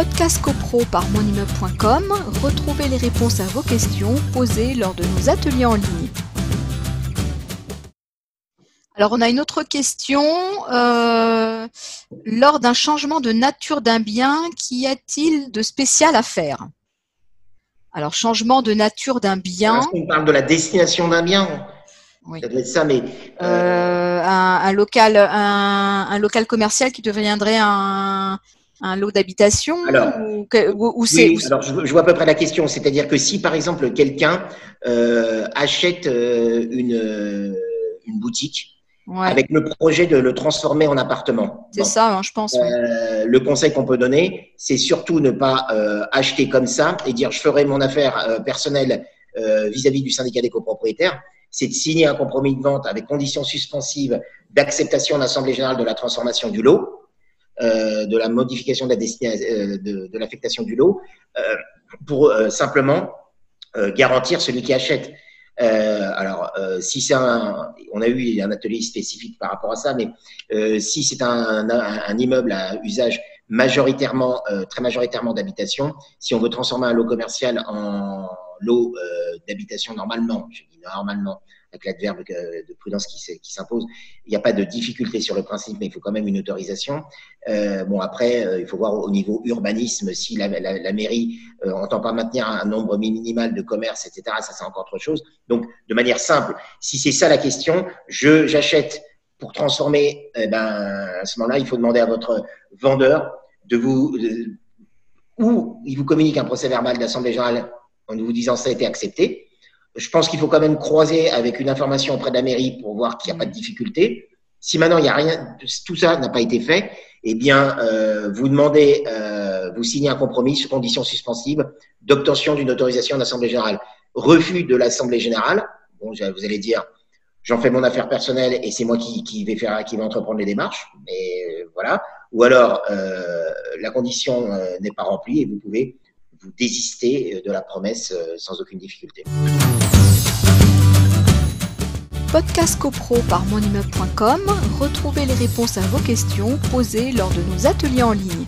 Podcast CoPro par monimmeuble.com, retrouvez les réponses à vos questions posées lors de nos ateliers en ligne. Alors, on a une autre question. Euh, lors d'un changement de nature d'un bien, qu'y a-t-il de spécial à faire? Alors, changement de nature d'un bien. On parle de la destination d'un bien. Oui. Ça doit être ça, mais. euh, Euh, un, un local, un, un local commercial qui deviendrait un, un lot d'habitation ou, ou- oui, alors je, je vois à peu près la question. C'est-à-dire que si, par exemple, quelqu'un euh, achète euh, une, euh, une boutique ouais, avec le projet de le transformer en appartement. c'est ça, hein, je pense. ouais. Le conseil qu'on peut donner, c'est surtout ne pas euh, acheter comme ça et dire je ferai mon affaire euh, personnelle euh, vis-à-vis du syndicat des copropriétaires. C'est de signer un compromis de vente avec conditions suspensives d'acceptation de l'Assemblée générale de la transformation du lot, de la modification de la euh, de, l'affectation du lot, euh, pour euh, simplement euh, garantir celui qui achète. Euh, alors, euh, si c'est un, on a eu un atelier spécifique par rapport à ça, mais euh, si c'est un immeuble à usage majoritairement, euh, très majoritairement d'habitation, si on veut transformer un lot commercial en lot euh, d'habitation normalement, je dis normalement, avec l'adverbe de prudence qui s'impose, il n'y a pas de difficulté sur le principe, mais il faut quand même une autorisation. Euh, bon, après, euh, il faut voir au niveau urbanisme si la, la, la mairie euh, entend pas maintenir un nombre minimal de commerces, etc. Ça, c'est encore autre chose. Donc, de manière simple, si c'est ça la question, je j'achète pour transformer, eh ben, à ce moment-là, il faut demander à votre vendeur de vous, de- ou il vous communique un procès verbal d'Assemblée générale en vous disant ça a été accepté. Je pense qu'il faut quand même croiser avec une information auprès de la mairie pour voir qu'il n'y a pas de difficulté. Si maintenant il n'y a rien, tout ça n'a pas été fait, eh bien, euh, vous demandez, euh, vous signez un compromis sur conditions suspensives d'obtention d'une autorisation d'Assemblée générale. Refus de l'Assemblée générale. Bon, vous allez dire, j'en fais mon affaire personnelle et c'est moi qui, vais faire, qui vais entreprendre les démarches. Mais euh, voilà. Ou alors, la condition euh, n'est pas remplie et vous pouvez vous désister euh, de la promesse euh, sans aucune difficulté. Podcast CoPro par monimmeuble.com, retrouvez les réponses à vos questions posées lors de nos ateliers en ligne.